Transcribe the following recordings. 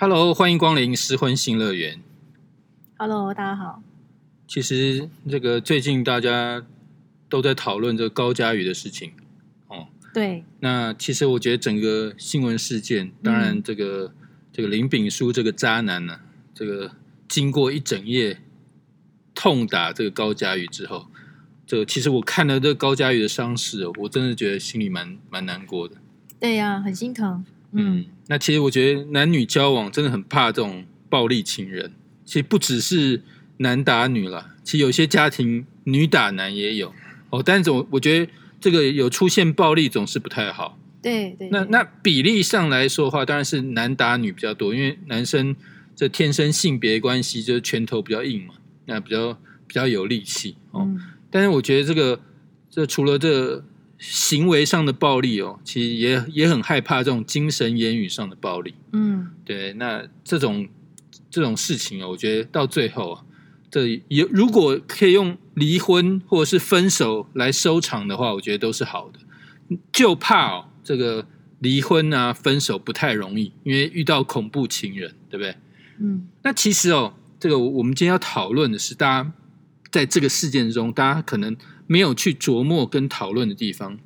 Hello，欢迎光临失婚新乐园。Hello，大家好。其实这个最近大家都在讨论这个高佳宇的事情哦。对，那其实我觉得整个新闻事件，当然这个、这个林炳书这个渣男呢、这个经过一整夜痛打这个高佳宇之后，这个其实我看了这个高佳宇的伤势哦，我真的觉得心里蛮蛮难过的。对呀、很心疼。嗯嗯，，那其实我觉得男女交往真的很怕这种暴力情人。其实不只是男打女了，其实有些家庭女打男也有哦。但是我我觉得这个有出现暴力总是不太好。对对。对那那比例上来说的话，当然是男打女比较多，因为男生这天生性别关系就是拳头比较硬嘛，那比较比较有力气哦。嗯，但是我觉得这个这除了这个行为上的暴力哦，其实也也很害怕这种精神言语上的暴力。嗯，对，那这种这种事情哦，我觉得到最后啊，这有如果可以用离婚或者是分手来收场的话，我觉得都是好的。就怕哦，这个离婚啊、分手不太容易，因为遇到恐怖情人，对不对？嗯，那其实哦，这个我们今天要讨论的是，大家在这个事件中，大家可能没有去琢磨跟讨论的地方，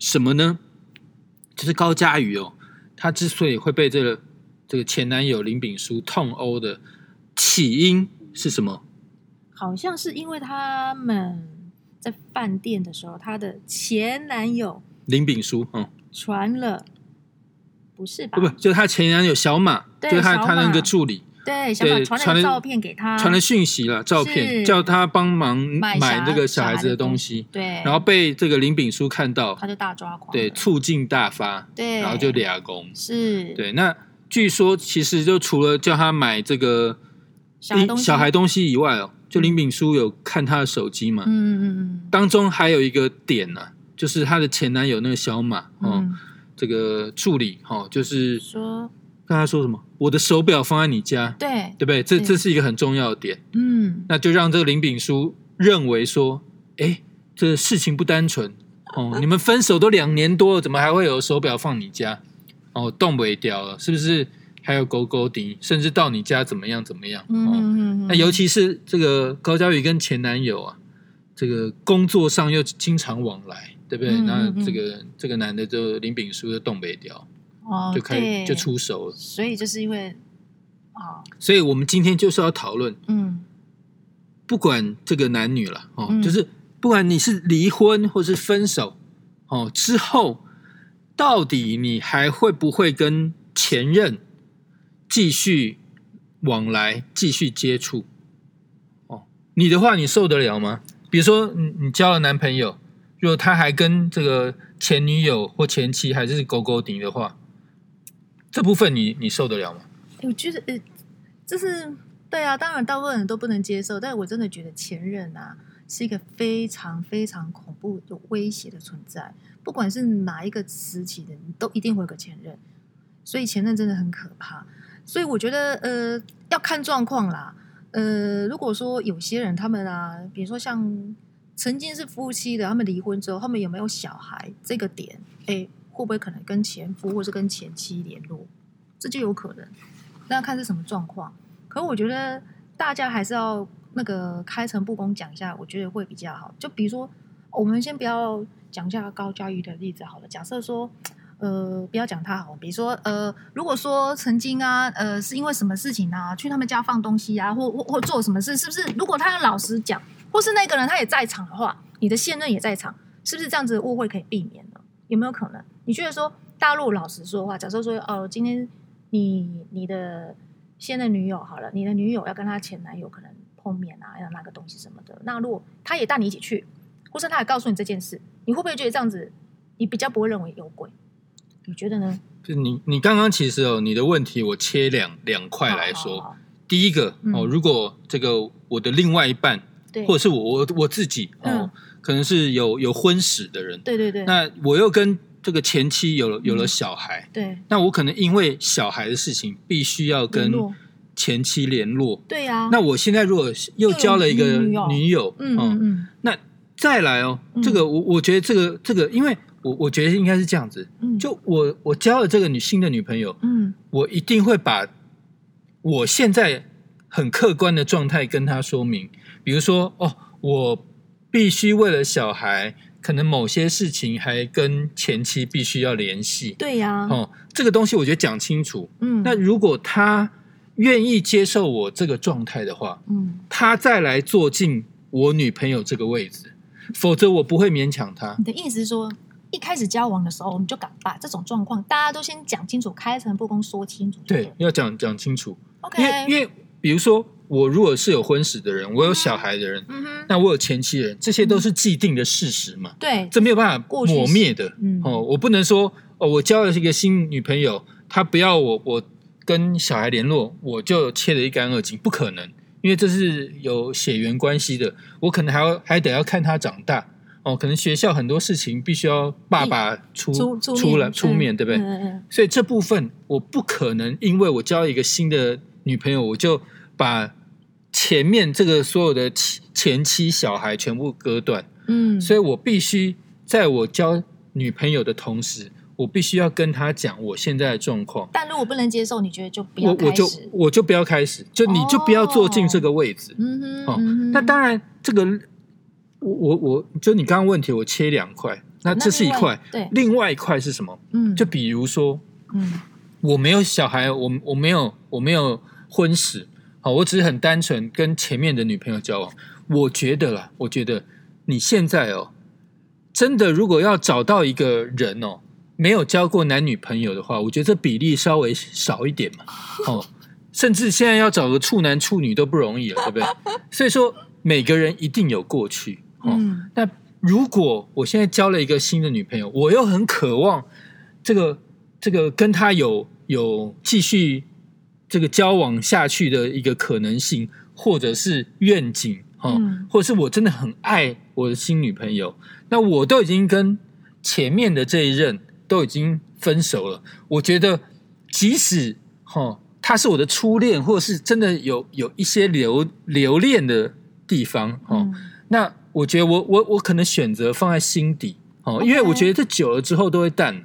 什么呢？就是高佳瑜哦，她之所以会被这个这个前男友林炳书痛殴的起因是什么？好像是因为他们在饭店的时候，她的前男友林炳书，嗯，传了，不是吧？不不，就是他前男友小马，对就是他小他那个助理对，小马传了照片给他，传了讯息了，照片叫他帮忙买买这个小孩子的的东东西，对，然后被这个林炳书看到，他就大抓狂，对，醋劲大发，对，然后就俩公。是，对，那据说其实就除了叫他买这个小孩东西小孩东西以外哦，就林炳书有看他的手机嘛，嗯嗯嗯当中还有一个点呢、就是他的前男友那个小马哦，嗯，这个助理哦，就是说跟他说什么，我的手表放在你家，对，对不对？这对。这是一个很重要的点，嗯，那就让这个林炳书认为说，哎，这事情不单纯。哦，你们分手都两年多了，怎么还会有手表放你家？哦，动不掉了，是不是？还有狗狗顶，甚至到你家怎么样怎么样？嗯哦，嗯嗯，那尤其是这个高佳宇跟前男友啊，这个工作上又经常往来，对不对？那嗯这个这个男的就林炳书就动北掉，哦，就开对就出手了。所以就是因为啊，所以我们今天就是要讨论，嗯不管这个男女了哦，嗯就是不管你是离婚或是分手哦之后，到底你还会不会跟前任继续往来、继续接触？哦，你的话你受得了吗？比如说你你交了男朋友，如果他还跟这个前女友或前妻还是勾勾顶的话，这部分你你受得了吗？我觉得呃，这是对啊，当然大部分人都不能接受，但我真的觉得前任啊是一个非常非常恐怖、有威胁的存在，不管是哪一个时期的，你都一定会有个前任，所以前任真的很可怕。所以我觉得呃要看状况啦，呃，如果说有些人他们啊，比如说像曾经是夫妻的，他们离婚之后，他们有没有小孩这个点，哎，会不会可能跟前夫或是跟前妻联络，这就有可能。那看是什么状况。可我觉得大家还是要那个开诚布公讲一下，我觉得会比较好。就比如说，我们先不要讲一下高佳瑜的例子好了。假设说，呃，不要讲他好，比如说，呃，如果说曾经啊，呃，是因为什么事情啊，去他们家放东西啊，或或或做什么事，是不是？如果他要老实讲，或是那个人他也在场的话，你的现任也在场，是不是这样子误会可以避免呢？有没有可能？你觉得说大陆老实说话，假设说，哦，今天你你的现任女友好了，你的女友要跟她前男友可能碰面啊，要拿个东西什么的。那如果他也带你一起去，或是他也告诉你这件事，你会不会觉得这样子，你比较不会认为有鬼？你觉得呢？就你你刚刚其实哦，你的问题我切两两块来说。好好好第一个嗯哦，如果这个我的另外一半，对，或者是我我我自己哦，嗯可能是有有婚史的人，对对对，那我又跟这个前妻有了有了嗯小孩，对。那我可能因为小孩的事情，必须要跟前妻联络。对呀、那我现在如果又交了一个女友，嗯哦嗯嗯。那再来哦，嗯。这个我我觉得这个这个，因为我我觉得应该是这样子，嗯，就我我交了这个女新的女朋友，嗯。我一定会把我现在很客观的状态跟她说明，比如说哦，我必须为了小孩，可能某些事情还跟前妻必须要联系。对呀、哦，这个东西我觉得讲清楚。嗯，那如果他愿意接受我这个状态的话，嗯，他再来坐进我女朋友这个位置，否则我不会勉强他。你的意思是说，一开始交往的时候，我们就敢把这种状况大家都先讲清楚，开诚布公说清楚对，要讲讲清楚。，OK，因为因为比如说，我如果是有婚史的人，我有小孩的人，那我有前妻的人，这些都是既定的事实嘛，对，这没有办法抹灭的。嗯哦，我不能说哦，我交了一个新女朋友，她不要我，我跟小孩联络，我就切得一干二净，不可能，因为这是有血缘关系的，我可能还要还得要看她长大。哦，可能学校很多事情必须要爸爸出出来面出面，嗯对不对？所以这部分我不可能因为我交一个新的女朋友，我就把前面这个所有的前前妻小孩全部割断。嗯，所以我必须在我交女朋友的同时，我必须要跟她讲我现在的状况。但如果不能接受，你觉得就不要我我就开始，我就不要开始，就你就不要坐进这个位置。嗯哼，哦嗯那当然，这个我我我就你刚刚问题，我切两块，那那这是一块，对另外一块是什么？嗯，就比如说，嗯我没有小孩，我我没有我没有婚史，好，我只是很单纯跟前面的女朋友交往。我觉得啦，我觉得你现在哦，真的如果要找到一个人哦，没有交过男女朋友的话，我觉得这比例稍微少一点嘛，哦，甚至现在要找个处男处女都不容易了，对不对？所以说每个人一定有过去，哦，嗯那如果我现在交了一个新的女朋友，我又很渴望这个这个跟她有有继续这个交往下去的一个可能性，或者是愿景哈，哦嗯或者是我真的很爱我的新女朋友，那我都已经跟前面的这一任都已经分手了，我觉得即使哈、哦、他是我的初恋，或者是真的有有一些留留恋的地方哦。嗯那我觉得我我我可能选择放在心底哦，因为我觉得这久了之后都会淡，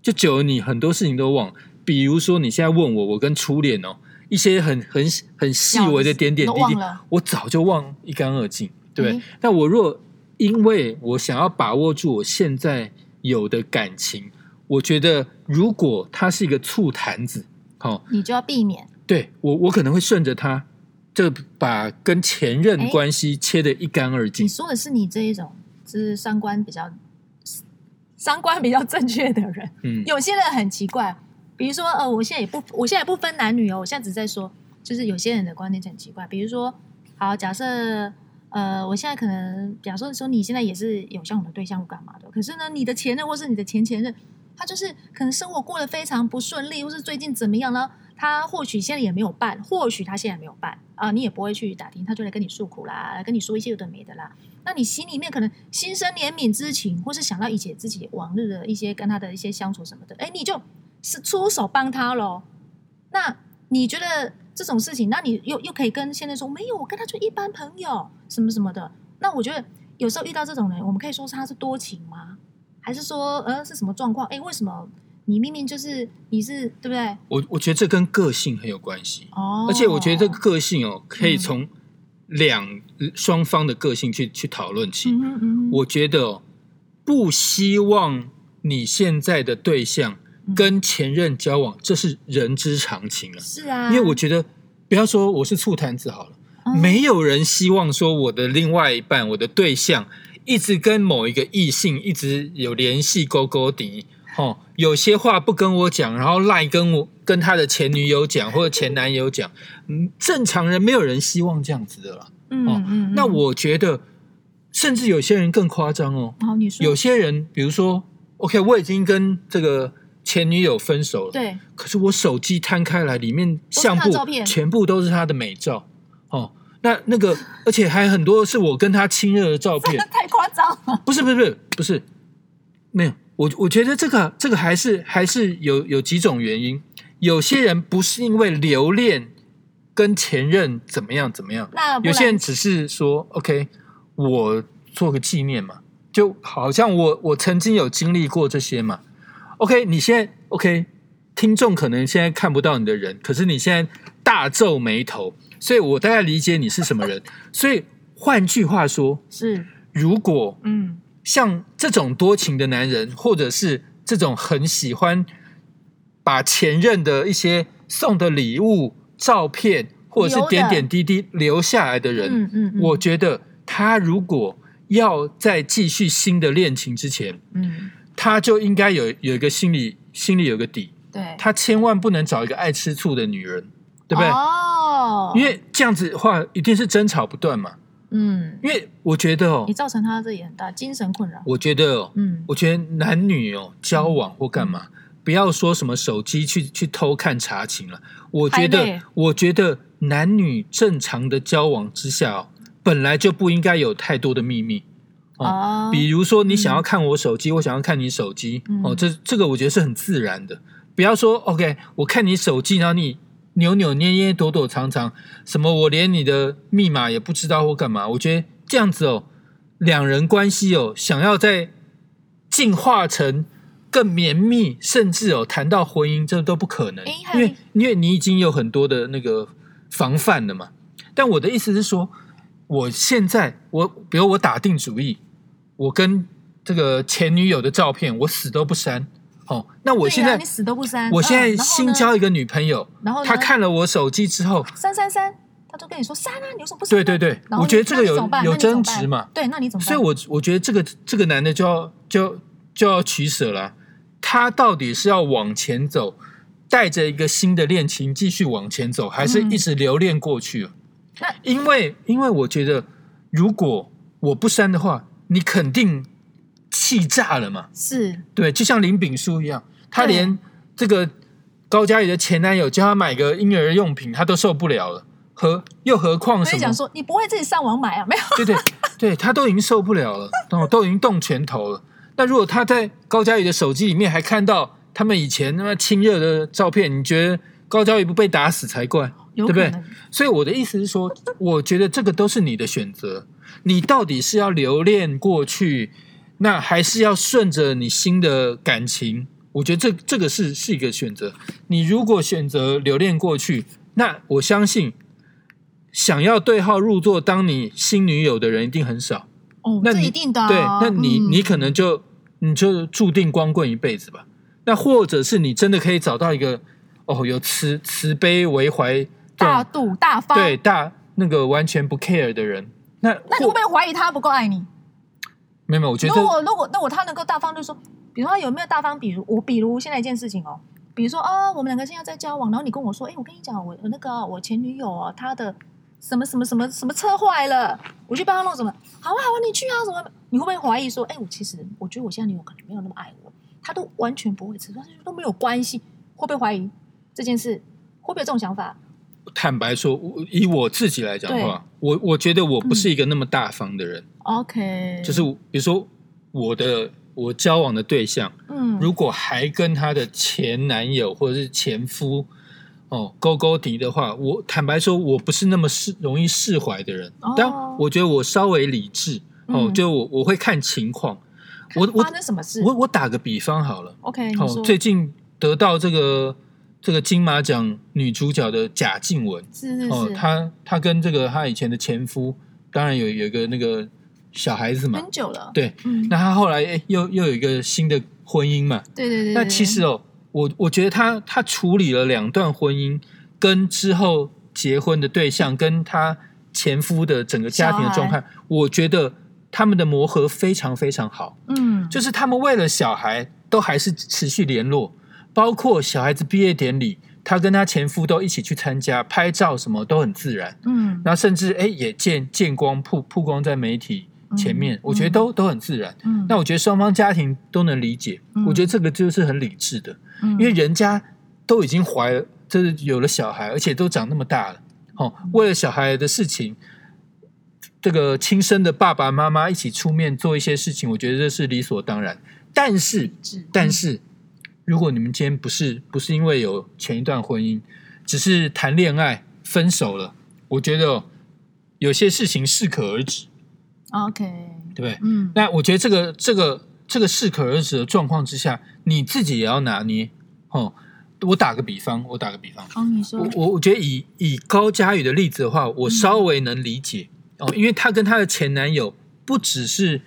就久了你很多事情都忘。比如说你现在问我，我跟初恋哦，一些很很很细微的点点滴滴我早就忘一干二净，对不对？嗯但我若因为我想要把握住我现在有的感情，我觉得如果它是一个醋坛子，哦，你就要避免。对我我可能会顺着他，就把跟前任哎关系切得一干二净你。说的是你这一种，就是三观比较三观比较正确的人。嗯，有些人很奇怪，比如说呃，我现在也不，我现在也不分男女哦，我现在只在说，就是有些人的观念很奇怪。比如说，好，假设呃，我现在可能，假设说你现在也是有相同的对象干嘛的，可是呢，你的前任或是你的前前任，他就是可能生活过得非常不顺利，或是最近怎么样呢？他或许现在也没有办，或许他现在没有办啊、你也不会去打听，他就来跟你诉苦啦，来跟你说一些有的没的啦。那你心里面可能心生怜悯之情，或是想到以前自己往日的一些跟他的一些相处什么的，哎，你就是出手帮他喽。那你觉得这种事情，那你又又可以跟现在说没有，我跟他就一般朋友，什么什么的。那我觉得有时候遇到这种人，我们可以说是他是多情吗？还是说呃是什么状况？哎，为什么你明明就是你是对不对？我我觉得这跟个性很有关系，哦，而且我觉得这个个性哦，可以嗯从两双方的个性去去讨论起。嗯哼嗯，我觉得哦，不希望你现在的对象嗯跟前任交往，这是人之常情啊。是啊，因为我觉得，不要说我是醋坛子好了，嗯没有人希望说我的另外一半，我的对象一直跟某一个异性一直有联系，勾勾底。哦，有些话不跟我讲，然后赖跟我跟他的前女友讲或者前男友讲，嗯，正常人没有人希望这样子的啦。嗯哦嗯，那我觉得，甚至有些人更夸张哦，好你说有些人，比如说，OK，我已经跟这个前女友分手了，对可是我手机摊开来，里面相簿全部都是他的美照哦。那那个，而且还很多是我跟他亲热的照片，太夸张了，不是不是不是不是，没有。我我觉得这个这个还是还是有有几种原因。有些人不是因为留恋跟前任怎么样怎么样，那有些人只是说 OK，我做个纪念嘛，就好像我我曾经有经历过这些嘛。OK，你现在 OK，听众可能现在看不到你的人，可是你现在大皱眉头。所以我大概理解你是什么人。所以换句话说，是，如果嗯，像这种多情的男人，或者是这种很喜欢把前任的一些送的礼物、照片，或者是点点滴滴留下来的人，嗯嗯嗯我觉得他如果要在继续新的恋情之前，嗯，他就应该有有一个心里心里有个底，对，他千万不能找一个爱吃醋的女人，对不对？哦，因为这样子的话，一定是争吵不断嘛。嗯，因为我觉得哦你，造成他这也很大精神困扰。我觉得哦，嗯，我觉得男女哦交往或干嘛，不要说什么手机去去偷看查情了。我觉得，我觉得男女正常的交往之下哦，本来就不应该有太多的秘密。哦，比如说，你想要看我手机，我想要看你手机，嗯哦，这这个我觉得是很自然的。不要说 OK，我看你手机，然后你扭扭捏捏、躲躲藏藏，什么我连你的密码也不知道或干嘛？我觉得这样子哦，两人关系哦，想要再进化成更绵密，甚至哦谈到婚姻，这都不可能因为因为你已经有很多的那个防范了嘛。但我的意思是说，我现在我比如我打定主意，我跟这个前女友的照片，我死都不删。哦，那我现在、你死都不删。我现在新交一个女朋友，然后呢她看了我手机之后，删删删，她就跟你说删啊，你为什么不删呢？对对对，我觉得这个有有争执嘛，对，那你怎么办？所以我我觉得这个这个男的就要就就要取舍了，他到底是要往前走，带着一个新的恋情继续往前走，还是嗯一直留恋过去？那因为因为我觉得，如果我不删的话，你肯定气炸了嘛。是对，就像林炳书一样，他连这个高佳宇的前男友叫他买个婴儿用品，他都受不了了，何又何况什么讲？说，你不会自己上网买啊？没有，对对对，他都已经受不了了，哦，都已经动拳头了。那如果他在高佳宇的手机里面还看到他们以前那么亲热的照片，你觉得高佳宇不被打死才怪，对不对？所以我的意思是说，我觉得这个都是你的选择，你到底是要留恋过去，那还是要顺着你新的感情？我觉得这这个是是一个选择。你如果选择留恋过去，那我相信想要对号入座当你新女友的人一定很少。哦，那你这一定的啊。对，那你、嗯你可能就你就注定光棍一辈子吧。那或者是你真的可以找到一个哦有慈慈悲为怀大度大方。对，大那个完全不 care 的人，那那你会不会怀疑他不够爱你？没有没有，我觉如得果如果那我他能够大方，就说，比如说他有没有大方？比如我，比如现在一件事情哦，比如说哦，我们两个现在在交往，然后你跟我说，哎，我跟你讲，我我那个我前女友啊，她的什么什么什么什么车坏了，我去帮她弄什么，好啊好啊，你去啊什么？你会不会怀疑说，哎，我其实我觉得我现在女友可能没有那么爱我，她都完全不会吃，她都没有关系，会不会怀疑这件事？会不会有这种想法？坦白说，我以我自己来讲的话，我我觉得我不是一个那么大方的人，OK，就是比如说我的我交往的对象，嗯，如果还跟他的前男友或者是前夫哦勾勾敌的话，我坦白说，我不是那么释容易释怀的人。哦但我觉得我稍微理智哦，嗯就我我会看情况。我我发生什么事我我打个比方好了，？OK，好哦，最近得到这个这个金马奖女主角的贾静雯哦，是是哦，她她跟这个她以前的前夫，当然有有一个那个小孩子嘛，很久了，对，嗯，那她后来诶又又有一个新的婚姻嘛，对对对，那对其实哦，我我觉得她她处理了两段婚姻，跟之后结婚的对象，跟她前夫的整个家庭的状态，我觉得他们的磨合非常非常好。嗯，就是他们为了小孩都还是持续联络，包括小孩子毕业典礼，他跟他前夫都一起去参加，拍照什么都很自然。嗯然后甚至哎也见见光曝曝光在媒体前面，嗯我觉得都都很自然。嗯，那我觉得双方家庭都能理解，嗯我觉得这个就是很理智的，因因为人家都已经怀了，就是有了小孩，而且都长那么大了，哦，为了小孩的事情，这个亲生的爸爸妈妈一起出面做一些事情，我觉得这是理所当然。但是，但是，如果你们今天不是不是因为有前一段婚姻，只是谈恋爱分手了，我觉得哦有些事情适可而止，OK，对不对？嗯。那我觉得这个这个这个适可而止的状况之下，你自己也要拿捏哦。我打个比方，我打个比方，哦，你说。我，我我觉得以以高佳宇的例子的话，我稍微能理解、哦，因为她跟她的前男友不只是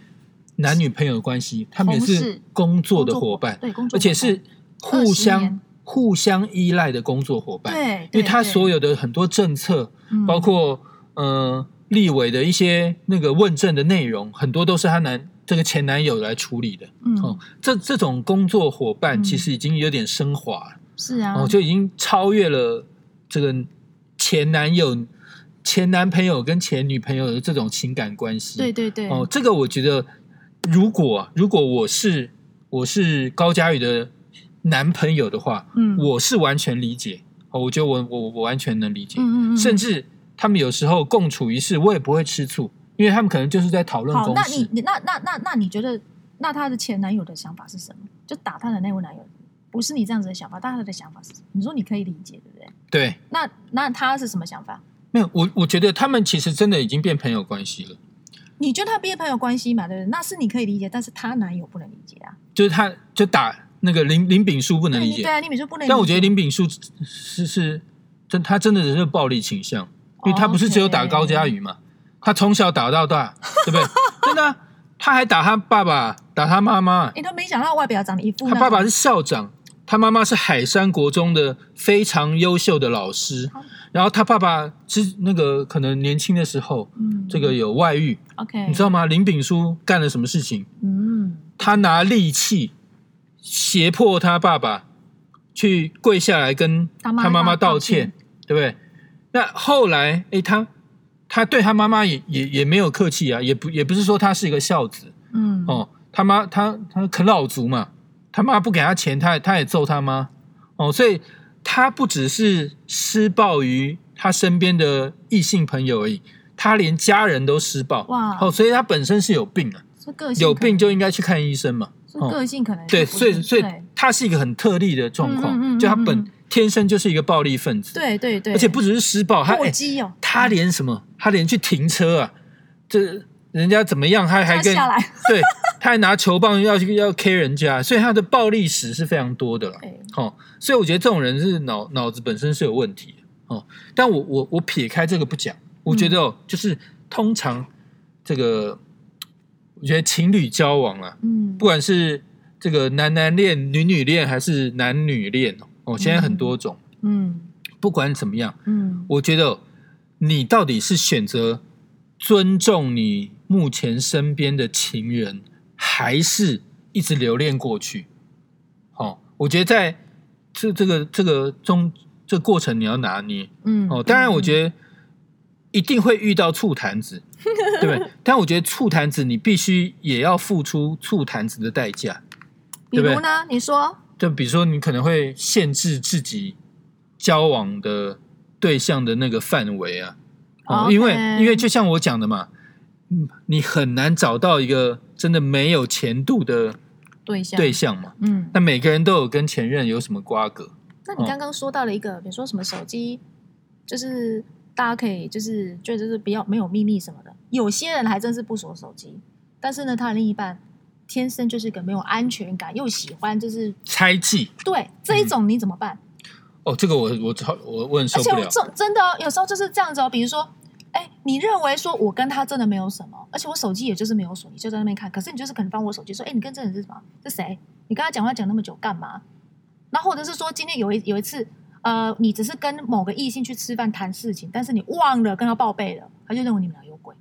男女朋友的关系，他们也是工作的伙伴，对，工作而且是互相互相依赖的工作伙伴。对，因为他所有的很多政策，包括呃立委的一些那个问政的内容，很多都是她男这个前男友来处理的。嗯哦，这这种工作伙伴嗯其实已经有点升华了。是啊，哦，就已经超越了这个前男友、前男朋友跟前女朋友的这种情感关系。对对对，哦，这个我觉得，如果啊如果我是我是高佳宇的男朋友的话，嗯我是完全理解。哦，我觉得我我我完全能理解，嗯嗯嗯，甚至他们有时候共处一室，我也不会吃醋，因为他们可能就是在讨论好。那你你那那那那你觉得，那她的前男友的想法是什么？就打她的那位男友，不是你这样子的想法，但他的想法是什么？你说你可以理解，对不对？对，那那他是什么想法？没有我我觉得他们其实真的已经变朋友关系了。你觉得他变朋友关系嘛，对不对？那是你可以理解，但是她男友不能理解啊，就是他就打那个林林炳书不能理解，对对啊，林炳书不能理解，但我觉得林炳书是是真，他真的只是暴力倾向，因为他不是只有打高佳宇嘛，他从小打到大，对不对？真的啊、他还打他爸爸，打他妈妈，你都没想到外表长得一副他爸爸是校长，他妈妈是海山国中的非常优秀的老师，然后他爸爸是那个可能年轻的时候嗯这个有外遇，OK，你知道吗？林炳书干了什么事情？嗯，他拿利器胁迫他爸爸去跪下来跟他妈他妈妈道道歉。歉，对不对？那后来，哎，他他对他妈妈也也也没有客气啊，也不也不是说他是一个孝子。嗯。哦，他妈他他啃老族嘛，他妈不给他钱，他他也揍他妈。哦，所以他不只是施暴于他身边的异性朋友而已，他连家人都施暴。哇。哦，所以他本身是有病啊，有病就应该去看医生嘛。是个性可能对，所以所以他是一个很特例的状况，嗯嗯嗯就他本天生就是一个暴力分子，对对对，而且不只是施暴，他哎，过激哦，他连什么，他连去停车啊，这人家怎么样，他还跟 对，他还拿球棒要去要 K 人家，所以他的暴力史是非常多的了。对。哦，所以我觉得这种人是脑脑子本身是有问题的哦。但我我我撇开这个不讲，我觉得哦，就是通常这个，我觉得情侣交往啊，嗯不管是这个男男恋、女女恋，还是男女恋哦，哦，现在很多种。嗯不管怎么样，嗯我觉得哦你到底是选择尊重你目前身边的情人，还是一直留恋过去？哦，我觉得在这这个这个中这个过程你要拿捏嗯哦。当然，我得觉得一定会遇到醋坛子，对不对？但我觉得醋坛子你必须也要付出醋坛子的代价。比如呢，你说就比如说，你可能会限制自己交往的对象的那个范围啊，哦，因为因为就像我讲的嘛，嗯，你很难找到一个真的没有前度的对象对象嘛。嗯，那每个人都有跟前任有什么瓜葛？那你刚刚说到了一个，比如说什么手机，就是大家可以就是就就是不要没有秘密什么的。有些人还真是不锁手机，但是呢，他的另一半天生就是个没有安全感，又喜欢就是猜忌对这一种你怎么办？哦，这个我我超我我很受而且我。真真的哦有时候就是这样子哦，比如说。哎，你认为说我跟他真的没有什么，而且我手机也就是没有锁，你就在那边看，可是你就是可能翻我手机说，哎，你跟这人是什么？是谁？你跟他讲话讲那么久干嘛？那或者是说今天有一有一次，呃，你只是跟某个异性去吃饭谈事情，但是你忘了跟他报备了，他就认为你们俩有鬼。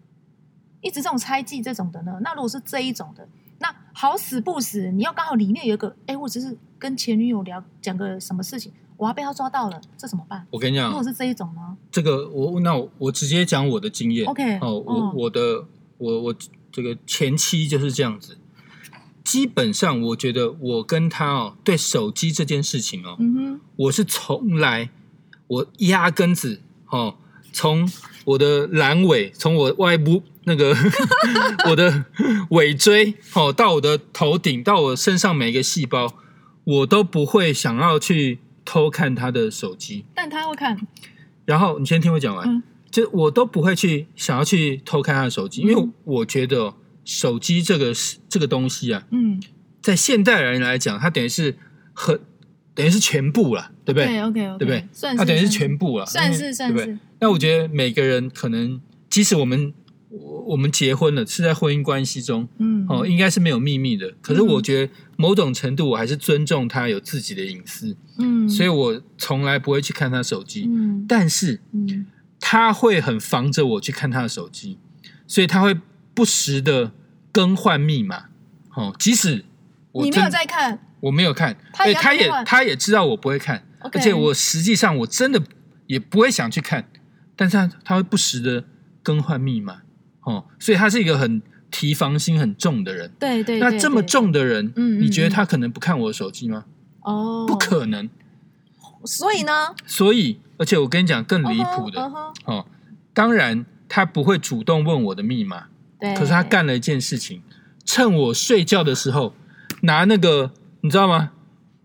一直这种猜忌这种的呢，那如果是这一种的，那好死不死，你要刚好里面有一个，哎，我只是跟前女友聊讲个什么事情，我要被他抓到了，这怎么办？我跟你讲如果，是这一种呢这个我那我我直接讲我的经验。？OK，哦，我、嗯我的我我这个前妻就是这样子。基本上，我觉得我跟他哦，对手机这件事情哦，我是从来我压根子哦，从我的阑尾，从我外部那个 我的尾椎哦，到我的头顶，到我身上每一个细胞，我都不会想要去偷看他的手机。但他会看，然后你先听我讲完，嗯。就我都不会去想要去偷看他的手机，因为嗯。我觉得哦手机这个是这个东西啊，嗯在现代人来讲，它等于是很等于是全部了，对不对？对，OK 对不对？算是它等于是全部了，算是算是对不对？那我觉得每个人可能，即使我们我我们结婚了，是在婚姻关系中，嗯哦，应该是没有秘密的。可是我觉得某种程度，我还是尊重他有自己的隐私，嗯，所以我从来不会去看他手机。嗯但是嗯他会很防着我去看他的手机，所以他会不时的更换密码。哦，即使我你没有在看。我没有看，他也而且他也他也知道我不会看。而且我实际上我真的也不会想去看，但是他他会不时的更换密码。哦，所以他是一个很提防心很重的人。对对，那对对这么重的人，嗯嗯你觉得嗯。他可能不看我的手机吗？哦，不，可能。所以呢，所以，而且我跟你讲更离谱的。哦，当然他不会主动问我的密码，对，可是他干了一件事情，趁我睡觉的时候拿那个，你知道吗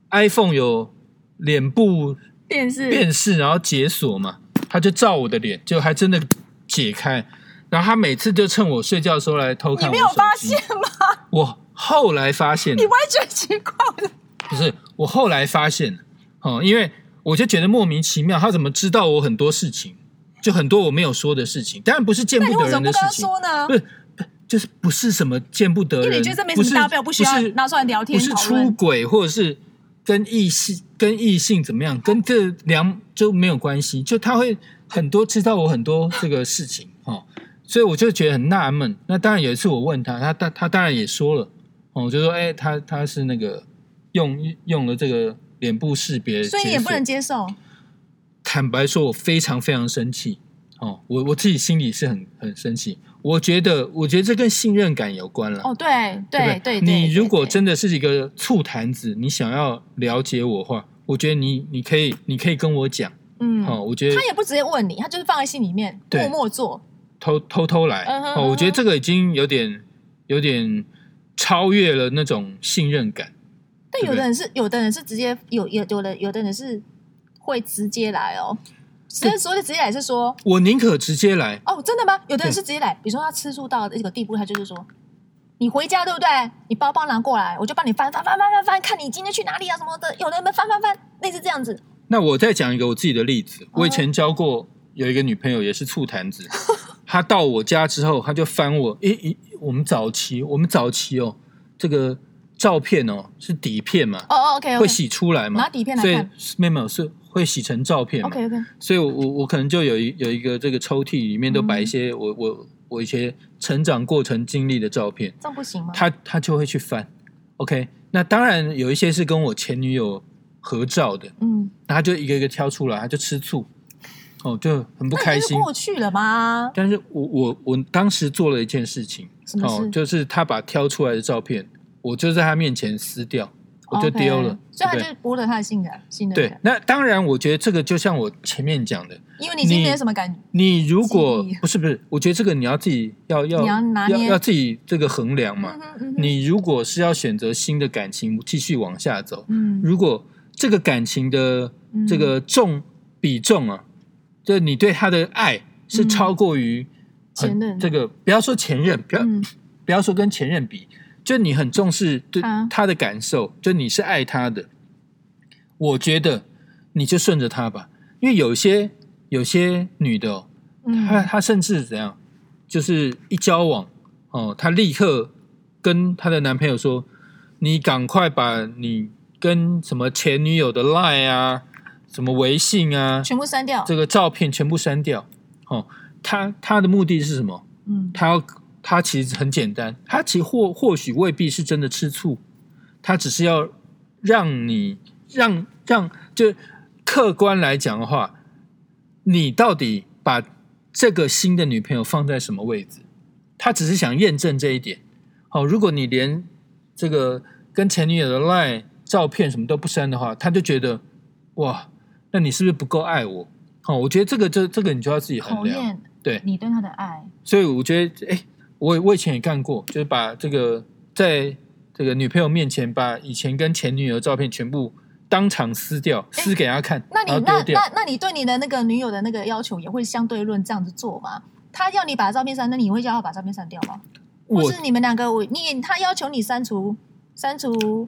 ？iPhone 有脸部电视辨识，然后解锁嘛，他就照我的脸，就还真的解开。然后他每次就趁我睡觉的时候来偷看我你没有发现吗？我后来发现，你不会觉得奇怪的？不是我后来发现，哦，因为我就觉得莫名其妙，他怎么知道我很多事情，就很多我没有说的事情，当然不是见不得人的事情，说呢不？是，就是不是什么见不得人，因为你觉得这没什么是大不了不需要是拿出来聊天不是出轨或者是跟异性跟异性怎么样，跟这两就没有关系，就他会很多知道我很多这个事情哦，所以我就觉得很纳闷。那当然有一次我问他，他他他当然也说了哦，我就说哎，他他是那个用用了这个脸部识别，所以你也不能。接受。坦白说，我非常非常生气哦，我我自己心里是很很生气。我觉得，我觉得这跟信任感有关了。哦，对对对你如果真的是一个醋坛子，你想要了解我的话，我觉得你你可以你可以跟我讲嗯，哦，我觉得他也不直接问你，他就是放在心里面，默默做。偷偷偷来嗯哼哦，我觉得这个已经有点有点超越了那种信任感。但有的人是，有的人是直接有有有的有的人是会直接来哦。所以所谓的直接来是说，我宁可直接来，哦，真的吗？有的人是直接来，比如说他吃醋到一个地步，他就是说，你回家对不对？你包包拿过来，我就帮你翻翻翻翻翻翻，看你今天去哪里啊什么的。有的人翻翻翻，类似这样子。那我再讲一个我自己的例子，哦我以前教过有一个女朋友，也是醋坛子。她到我家之后，她就翻我，诶诶，我们早期，我们早期哦，这个照片哦是底片嘛，哦哦，OK，会洗出来嘛，拿底片来所以看没有没有是会洗成照片嘛。OK OK，所以我我我可能就有一有一个这个抽屉里面都摆一些我、我我一些成长过程经历的照片，这样不行吗？他他就会去翻。OK，那当然有一些是跟我前女友合照的，嗯，那他就一个一个挑出来，他就吃醋，哦，就很不开心。过去了吗？但是我我我当时做了一件事情，什么事哦，就是他把挑出来的照片，我就在他面前撕掉，我就丢了，所以他？就剥了他的性感性的，，对那当然，我觉得这个就像我前面讲的，因为你已经没有什么感觉你如果不是不是，我觉得这个你要自己要要你要拿捏要自己这个衡量嘛。嗯嗯你如果是要选择新的感情继续往下走，嗯如果这个感情的这个重比重啊，就你对他的爱是超过于很前任这个不要说前任，不要、嗯不要说跟前任比，就你很重视对啊他的感受，就你是爱他的，我觉得你就顺着他吧，因为有些有些女的、哦，她嗯。她甚至怎样，就是一交往哦，她立刻跟她的男朋友说：“你赶快把你跟什么前女友的 Line 啊、什么微信啊全部删掉，这个照片全部删掉。”哦，她她的目的是什么？嗯。她要她其实很简单，他其实或或许未必是真的吃醋，他只是要让你让让就客观来讲的话，你到底把这个新的女朋友放在什么位置？他只是想验证这一点。好、如果你连这个跟前女友的 line 照片什么都不删的话，他就觉得哇，那你是不是不够爱我？好、我觉得这个这这个你就要自己衡量。对，你对他的爱，所以我觉得，哎，我我以前也干过，就是把这个在这个女朋友面前把以前跟前女友的照片全部当场撕掉，撕给她看，那你那。那那你对你的那个女友的那个要求也会相对论这样子做吗？他要你把照片删，那你会叫他把照片删掉吗？或是你们两个，我你他要求你删除删除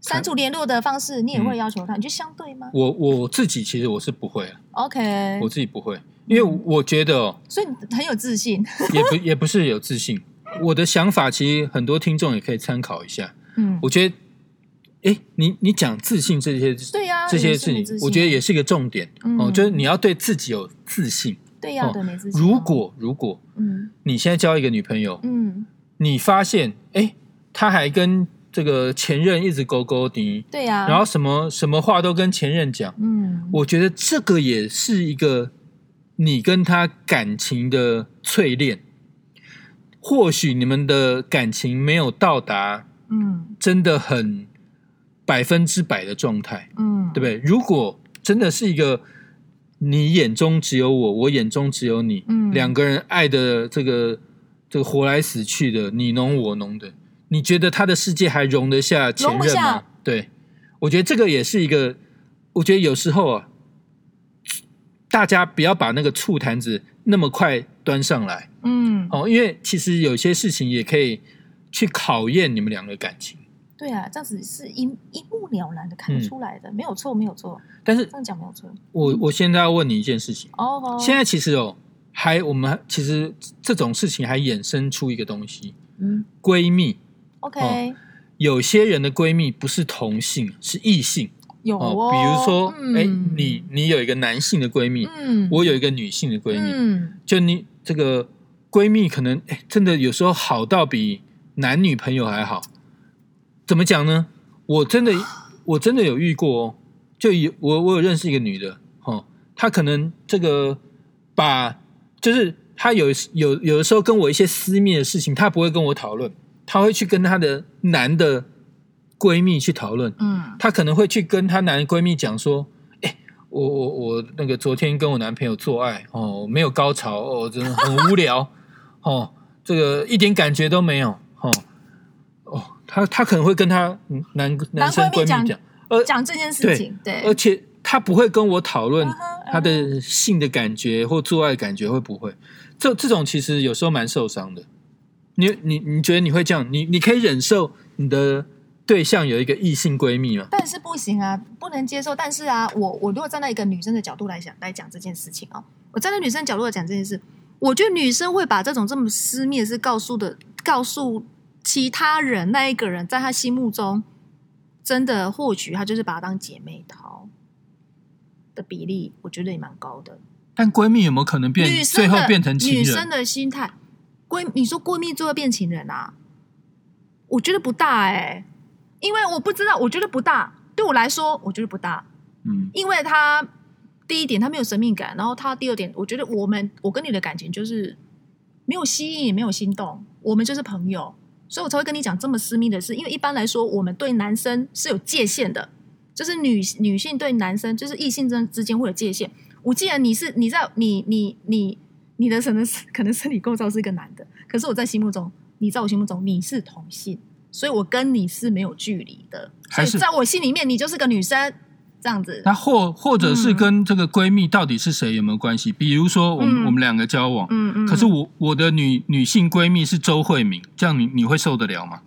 删除联络的方式，你也会要求他，你就相对吗我我自己其实我是不会啊，？OK，我自己不会，因为我觉得哦，所以你很有自信。也不也不是有自信。我的想法其实很多听众也可以参考一下。嗯，我觉得，哎，你你讲自信这些对呀、这些事情我觉得也是一个重点哦，嗯就是你要对自己有自信。对呀、哦对没自信。如果如果嗯你现在交一个女朋友，嗯，你发现哎，她还跟这个前任一直勾勾搭，对呀、然后什么什么话都跟前任讲，嗯，我觉得这个也是一个你跟他感情的淬炼。或许你们的感情没有到达嗯真的很百分之百的状态，嗯，对不对？如果真的是一个你眼中只有我，我眼中只有你，嗯两个人爱的这个这个活来死去的，你侬我侬的，你觉得他的世界还容得下前任吗？对，我觉得这个也是一个，我觉得有时候啊，大家不要把那个醋坛子那么快端上来。嗯，哦，因为其实有些事情也可以去考验你们两个感情。对啊，这样子是一一目了然的看得出来的，没有错，没有错，但是这样讲没有错。我我现在要问你一件事情，哦，现在其实哦，还我们其实这种事情还衍生出一个东西，嗯。闺蜜。，OK，、有些人的闺蜜不是同性，是异性有哦。比如说，嗯哎、你你有一个男性的闺蜜，嗯，我有一个女性的闺蜜，嗯就你这个闺蜜可能哎，真的有时候好到比男女朋友还好。怎么讲呢？我真的 我真的有遇过哦，就有我我有认识一个女的哦，她可能这个把就是她有有有的时候跟我一些私密的事情，她不会跟我讨论，她会去跟她的男的闺蜜去讨论。嗯她可能会去跟她男闺蜜讲说：“哎、我我我那个昨天跟我男朋友做爱哦，没有高潮哦，真的很无聊哦，这个一点感觉都没有哦哦。”她她可能会跟她嗯男男生闺蜜讲讲，而讲这件事情，对，而且她不会跟我讨论她的性的感觉或做爱的感觉会不会？这这种其实有时候蛮受伤的。你你你觉得你会这样？你你可以忍受你的对象有一个异性闺蜜吗？但是不行啊，不能接受。但是啊，我我如果站在一个女生的角度来想来讲这件事情啊，我站在女生角度来讲这件事，我觉得女生会把这种这么私密的事告诉的告诉其他人，那一个人在她心目中，真的或许她就是把她当姐妹淘的比例，我觉得也蛮高的。但闺蜜有没有可能变女生的最后变成情女生？的心态，闺你说闺蜜最后变情人啊？我觉得不大哎、因为我不知道，我觉得不大。对我来说，我觉得不大，嗯，因为他第一点他没有神秘感，然后他第二点，我觉得我们我跟你的感情就是没有吸引，也没有心动，我们就是朋友，所以我才会跟你讲这么私密的事。因为一般来说，我们对男生是有界限的，就是女女性对男生，就是异性之之间会有界限。我既然你是你在你你你你的可能可能身体构造是一个男的，可是我在心目中，你在我心目中你是同性，所以我跟你是没有距离的，所还是以在我心里面你就是个女生，这样子。那或或者是嗯跟这个闺蜜到底是谁有没有关系？比如说我们、嗯我们两个交往，嗯嗯，可是我我的女女性闺蜜是周慧敏，这样你你会受得了吗？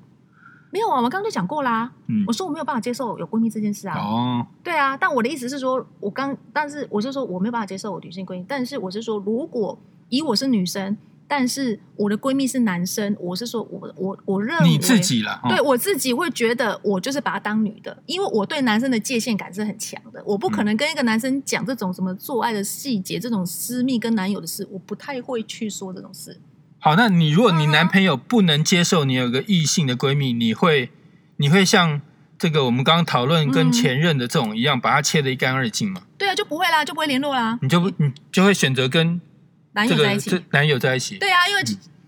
没有啊，我刚刚就讲过啦。嗯我，说我没有办法接受有闺蜜这件事啊。哦，对啊，但我的意思是说，我刚，但是我是说我没有办法接受我女性闺蜜，但是我是说，如果以我是女生，但是我的闺蜜是男生，我是说我我我认为你自己啦，哦对我自己会觉得我就是把她当女的，因为我对男生的界限感是很强的，我不可能跟一个男生讲这种什么做爱的细节、这种私密跟男友的事，我不太会去说这种事。好，那你如果你男朋友不能接受你有个异性的闺蜜，你会你会像这个我们刚刚讨论跟嗯前任的这种一样，把它切得一干二净吗？对啊，就不会啦，就不会联络啦，你就不你就会选择跟这男友在一起。个男友在一起？对啊，因为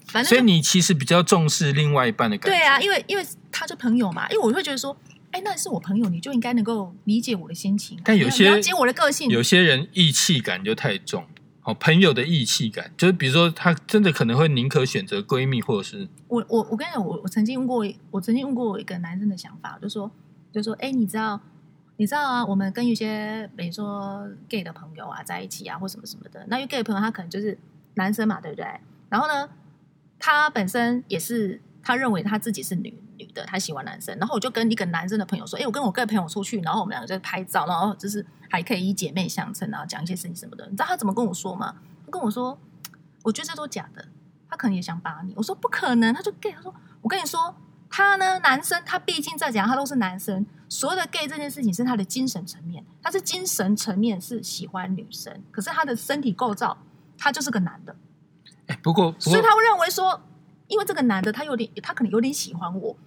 反正所以你其实比较重视另外一半的感觉。对啊，因为因为他就朋友嘛，因为我会觉得说，哎，那是我朋友，你就应该能够理解我的心情啊，但有些了解我的个性。有些人义气感就太重，哦，朋友的义气感，就是比如说他真的可能会宁可选择闺蜜，或者是我我我跟你讲，我我曾经问过，我曾经问过我一个男生的想法，就说就说，哎，你知道你知道啊，我们跟一些比如说 gay 的朋友啊在一起啊，或什么什么的，那因为 gay 的朋友他可能就是男生嘛，对不对？然后呢，他本身也是他认为他自己是女女的，他喜欢男生，然后我就跟一个男生的朋友说，哎，我跟我 gay 朋友出去，然后我们两个在拍照，然后就是还可以以姐妹相称，然后讲一些事情什么的。你知道他怎么跟我说吗？他跟我说，我觉得这都假的，他可能也想把你。我说不可能，他就 gay，他说我跟你说，他呢，男生，他毕竟在讲，他都是男生。所有的 gay 这件事情是他的精神层面，他是精神层面是喜欢女生，可是他的身体构造，他就是个男的。哎，不过，所以他会认为说，因为这个男的他有点，他可能有点喜欢我。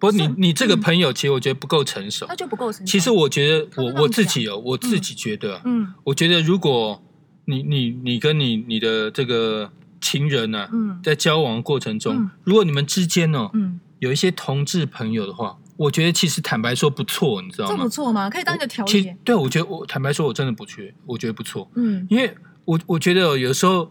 不过你你这个朋友其实我觉得不够成熟，他就不够成熟。其实我觉得我我自己哦，我自己觉得，嗯，我觉得如果你你你跟你你的这个情人呢，嗯，在交往过程中，如果你们之间呢，嗯，有一些同志朋友的话，我觉得其实坦白说不错，你知道吗？这不错吗？可以当一个条件。对，我觉得我坦白说，我真的不缺，我觉得不错，嗯，因为我我觉得有时候。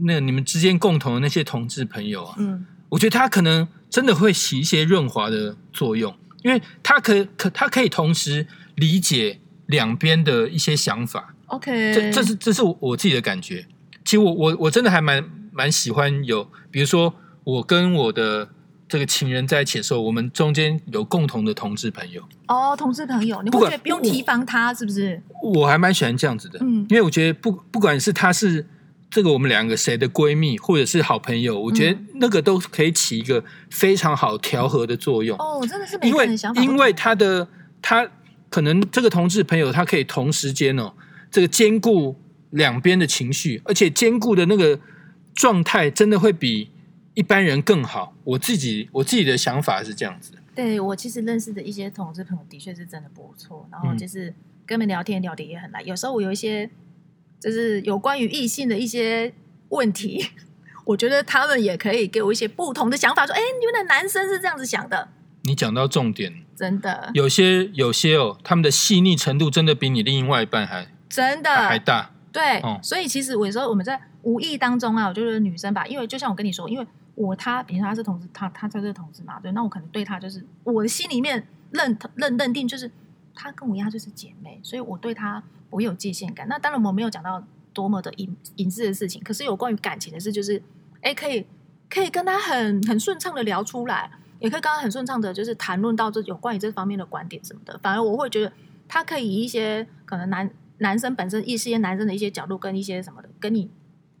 那你们之间共同的那些同志朋友啊，嗯，我觉得他可能真的会起一些润滑的作用，因为他可可他可以同时理解两边的一些想法。OK，这这是这是我自己的感觉。其实我我我真的还蛮蛮喜欢有，比如说我跟我的这个情人在一起的时候，我们中间有共同的同志朋友。哦，同志朋友，你会觉得不用提防他是不是？我还蛮喜欢这样子的，嗯，因为我觉得不不管是他是。这个我们两个谁的闺蜜或者是好朋友，我觉得那个都可以起一个非常好调和的作用。哦，真的是因为因为他的他可能这个同志朋友，他可以同时间哦，这个兼顾两边的情绪，而且兼顾的那个状态，真的会比一般人更好。我自己我自己的想法是这样子。对我其实认识的一些同志朋友，的确是真的不错。然后就是跟他们聊天聊的也很来，有时候我有一些。就是有关于异性的一些问题，我觉得他们也可以给我一些不同的想法，说：“哎，原来男生是这样子想的。”你讲到重点，真的有些有些哦，他们的细腻程度真的比你另外一半还真的还大。对，所以其实我有时候我们在无意当中啊，我就是女生吧，因为就像我跟你说，因为我他，比如他是同事，他他在这同事嘛，对，那我可能对他就是我的心里面认认认定就是他跟我一样就是姐妹，所以我对他。我有界限感，那当然我没有讲到多么的隐隐私的事情，可是有关于感情的事，就是哎，可以可以跟他很很顺畅的聊出来，也可以跟他很顺畅的，就是谈论到这有关于这方面的观点什么的。反而我会觉得他可以以一些可能男男生本身一些男生的一些角度跟一些什么的，跟你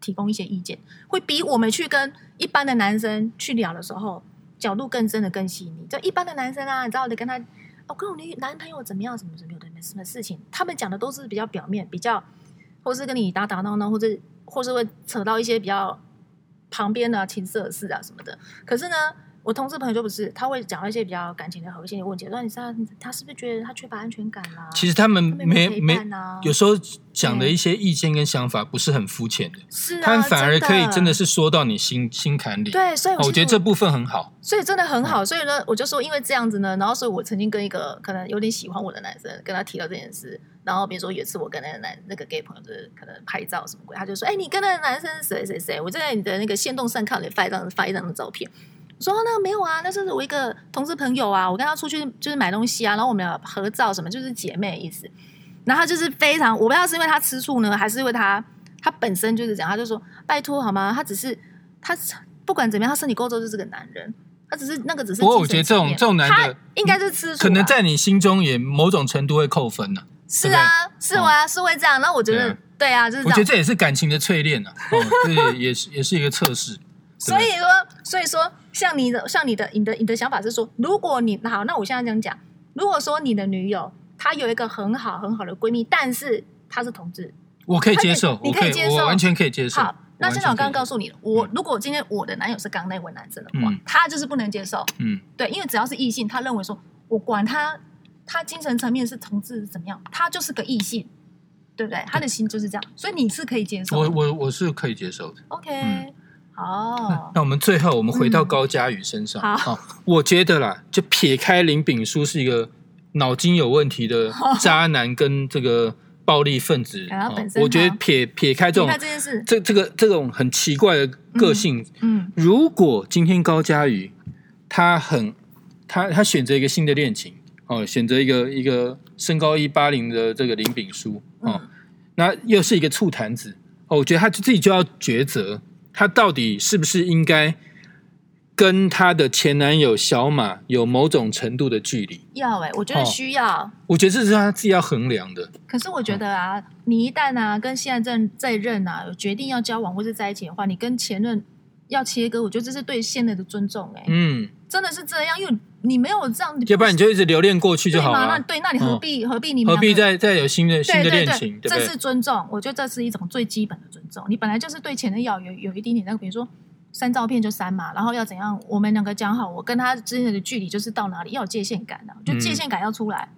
提供一些意见，会比我们去跟一般的男生去聊的时候角度更深的更细腻。就一般的男生啊，你知道，你跟他。我跟我女男朋友怎么样？什么什么的什么事情，他们讲的都是比较表面，比较，或是跟你打打闹闹，或者或是会扯到一些比较旁边的情色事啊什么的。可是呢。我同事朋友就不是，他会讲一些比较感情的核心的问题。说你知道他是不是觉得他缺乏安全感啦？其实他们没没有时候讲的一些意见跟想法不是很肤浅的，是他们反而可以真的是说到你心心坎里。对，所以我觉得这部分很好。所以真的很好。所以呢，我就说因为这样子呢，然后所以我曾经跟一个可能有点喜欢我的男生跟他提到这件事。然后比如说有一次我跟那个男那个 gay 朋友就是可能拍照什么鬼，他就说：“哎，你跟那个男生谁谁谁？我在你的那个线动上看你发一张发一张的照片。”说那个没有啊，那是我一个同事朋友啊，我跟他出去就是买东西啊，然后我们要合照什么，就是姐妹的意思。然后他就是非常，我不知道是因为他吃醋呢，还是因为他他本身就是这样，他就说拜托好吗？他只是他不管怎么样，他身体构造就是个男人，他只是那个只是。不过我觉得这种这种男的应该是吃醋，可能在你心中也某种程度会扣分呢。是啊，是啊，是会这样。那我觉得对啊，就是我觉得这也是感情的淬炼啊，这也是也是一个测试。所以说，所以说。像你的，像你的，你的，你的想法是说，如果你好，那我现在这样讲，如果说你的女友她有一个很好很好的闺蜜，但是她是同志，我可以接受，你可以接受，完全可以接受。好，那现在我刚刚告诉你，我如果今天我的男友是刚那位男生的话，他就是不能接受。嗯，对，因为只要是异性，他认为说我管他，他精神层面是同志怎么样，他就是个异性，对不对？他的心就是这样，所以你是可以接受。我我我是可以接受的。OK。哦，那我们最后我们回到高佳宇身上。好，我觉得啦，就撇开林炳书是一个脑筋有问题的渣男跟这个暴力分子，我觉得撇撇开这种这件事，这这个这种很奇怪的个性，嗯，如果今天高佳宇他很他他选择一个新的恋情哦，选择一个一个身高一八零的这个林炳书哦，那又是一个醋坛子哦，我觉得他自己就要抉择。他到底是不是应该跟她的前男友小马有某种程度的距离。要哎、我觉得哦需要。我觉得这是她自己要衡量的。可是我觉得啊，你一旦啊跟现在正在任啊有决定要交往或是在一起的话，你跟前任要切割，我觉得这是对现任的尊重哎、嗯，真的是这样，因为你没有这样，要不然你就一直留恋过去就好对嘛？那了，对，那你何必、何必你们何必再再有新的新的对对对恋情，对对这是？尊重，我觉得这是一种最基本的尊重。你本来就是对前任要有有一点点那个，比如说删照片就删嘛，然后要怎样，我们两个讲好，我跟他之间的距离就是到哪里，要有界限感的、就界限感要出来，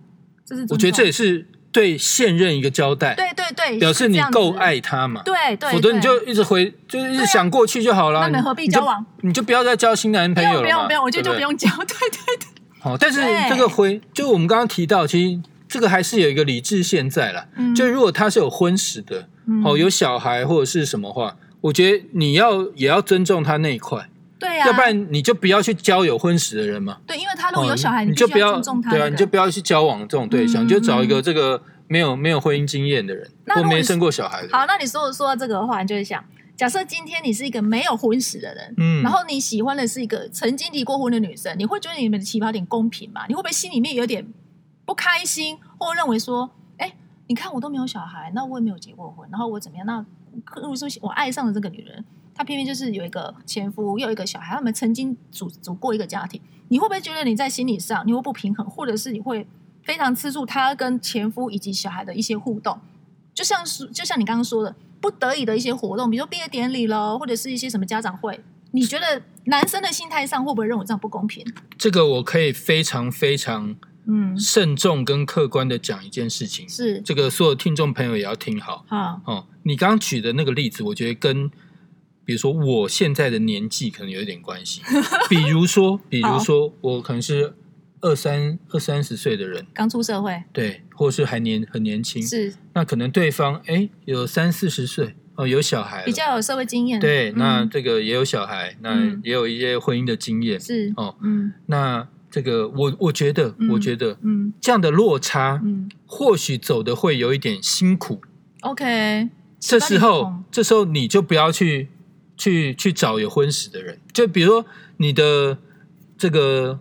这是我觉得这也是对现任一个交代，对对对，表示你够，爱他嘛。对对，否则你就一直回，就是一直想过去就好了。那你何必交往？你就你就不要再交新男朋友了不用不用，我觉得就不用交，对对对，好，但是这个回，就我们刚刚提到，其实这个还是有一个理智现在啦。嗯就如果他是有婚史的，嗯哦，有小孩或者是什么话，我觉得你要也要尊重他那一块，对啊，要不然你就不要去交有婚史的人嘛。对，因为他如哦果有小孩，你就不要对啊，你就不要去交往这种对象，嗯你就找一个嗯这个没有没有婚姻经验的人，那或没生过小孩的人。好，那你说说到这个的话，你就会想，假设今天你是一个没有婚史的人，嗯然后你喜欢的是一个曾经离过婚的女生，你会觉得你们的起跑点公平吗？你会不会心里面有点不开心，或认为说，哎，你看我都没有小孩，那我也没有结过婚，然后我怎么样？那如果说我爱上了这个女人，她偏偏就是有一个前夫，又有一个小孩，他们曾经组组过一个家庭，你会不会觉得你在心理上你会不平衡，或者是你会非常吃醋他跟前夫以及小孩的一些互动？就像是就像你刚刚说的，不得已的一些活动，比如说毕业典礼喽，或者是一些什么家长会，你觉得男生的心态上会不会认为这样不公平？这个我可以非常非常嗯，慎重跟客观的讲一件事情，是这个所有听众朋友也要听好好，哦。你刚刚举的那个例子，我觉得跟比如说我现在的年纪可能有一点关系。比如说，比如说我可能是二三二三十岁的人，刚出社会。对，或者是还年很年轻，是。那可能对方哎有三四十岁哦，有小孩比较有社会经验，对，嗯。那这个也有小孩，那嗯。也有一些婚姻的经验。是哦。嗯。那这个我我觉得，嗯我觉得嗯。这样的落差，嗯。或许走的会有一点辛苦。，OK，这时候，这时候你就不要去去去找有婚史的人，就比如说你的这个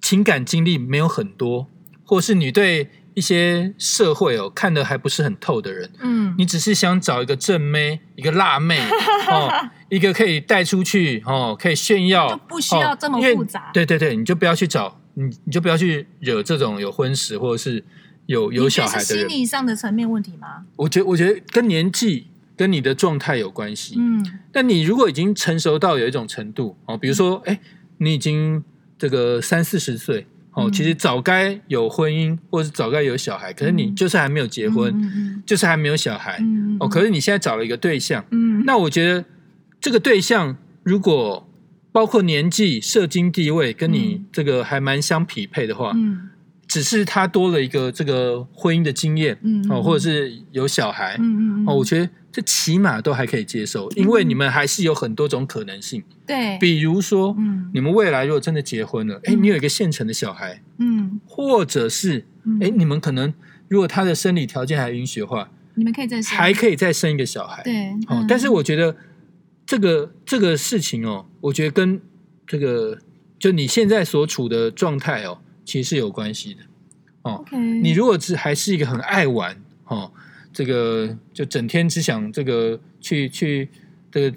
情感经历没有很多，或是你对一些社会哦看的还不是很透的人，嗯你只是想找一个正妹，一个辣妹 哦，一个可以带出去哦，可以炫耀，就不需要这么复杂对对对，你就不要去找你，你就不要去惹这种有婚史或者是有有小孩的人。心理上的层面问题吗？我觉得我觉得跟年纪跟你的状态有关系。嗯。但你如果已经成熟到有一种程度哦，比如说，哎，你已经这个三四十岁哦，嗯。其实早该有婚姻，或者是早该有小孩，可是你嗯。就是还没有结婚，嗯就是还没有小孩、嗯嗯哦。可是你现在找了一个对象，嗯。那我觉得这个对象如果包括年纪、社经地位跟你嗯。这个还蛮相匹配的话，嗯。只是他多了一个这个婚姻的经验嗯哦，或者是有小孩，嗯嗯。哦，我觉得这起码都还可以接受，因为你们还是有很多种可能性。对，比如说，嗯你们未来如果真的结婚了，哎，嗯你有一个现成的小孩，嗯或者是嗯哎，你们可能如果他的生理条件还允许的话，你们可以再生还可以再生一个小孩。对，哦嗯，但是我觉得这个这个事情哦，我觉得跟这个就你现在所处的状态哦，其实是有关系的。OK，你如果只还是一个很爱玩哦，这个就整天只想这个去去这个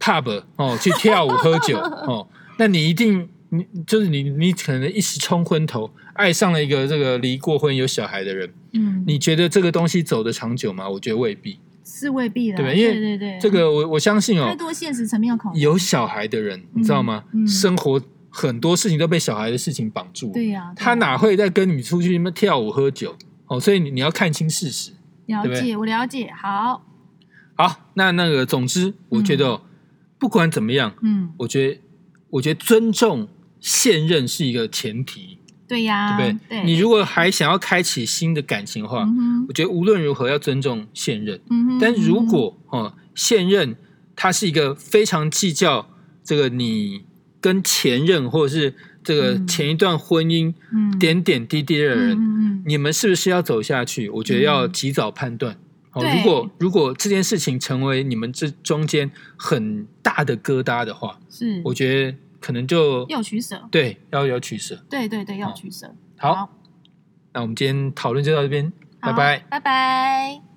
pub 哦，去跳舞喝酒 哦，那你一定你就是你你可能一时冲昏头，爱上了一个这个离过婚有小孩的人，嗯，你觉得这个东西走得长久吗？我觉得未必。是未必的，对吧因为对对对，这个我我相信哦太哦，多现实层面要考虑，有小孩的人，你知道吗？嗯生活很多事情都被小孩的事情绑住，对呀，他哪会再跟你出去什么跳舞喝酒？哦，所以你你要看清事实。了对不解？我了解，好，好，那那个，总之，我觉得、哦不管怎么样，嗯，我觉得，我觉得尊重现任是一个前提，对呀，对不对？对，你如果还想要开启新的感情的话，嗯哼我觉得无论如何要尊重现任。嗯哼，但如果哦，现任他是一个非常计较这个你跟前任或者是这个嗯前一段婚姻嗯点点滴滴的人，你们是不是要走下去？我觉得要及早判断。哦，如果如果这件事情成为你们这中间很大的疙瘩的话，是，我觉得可能就要取舍，对要有取舍。对对对，要取舍。好，那我们今天讨论就到这边，拜好拜。拜拜。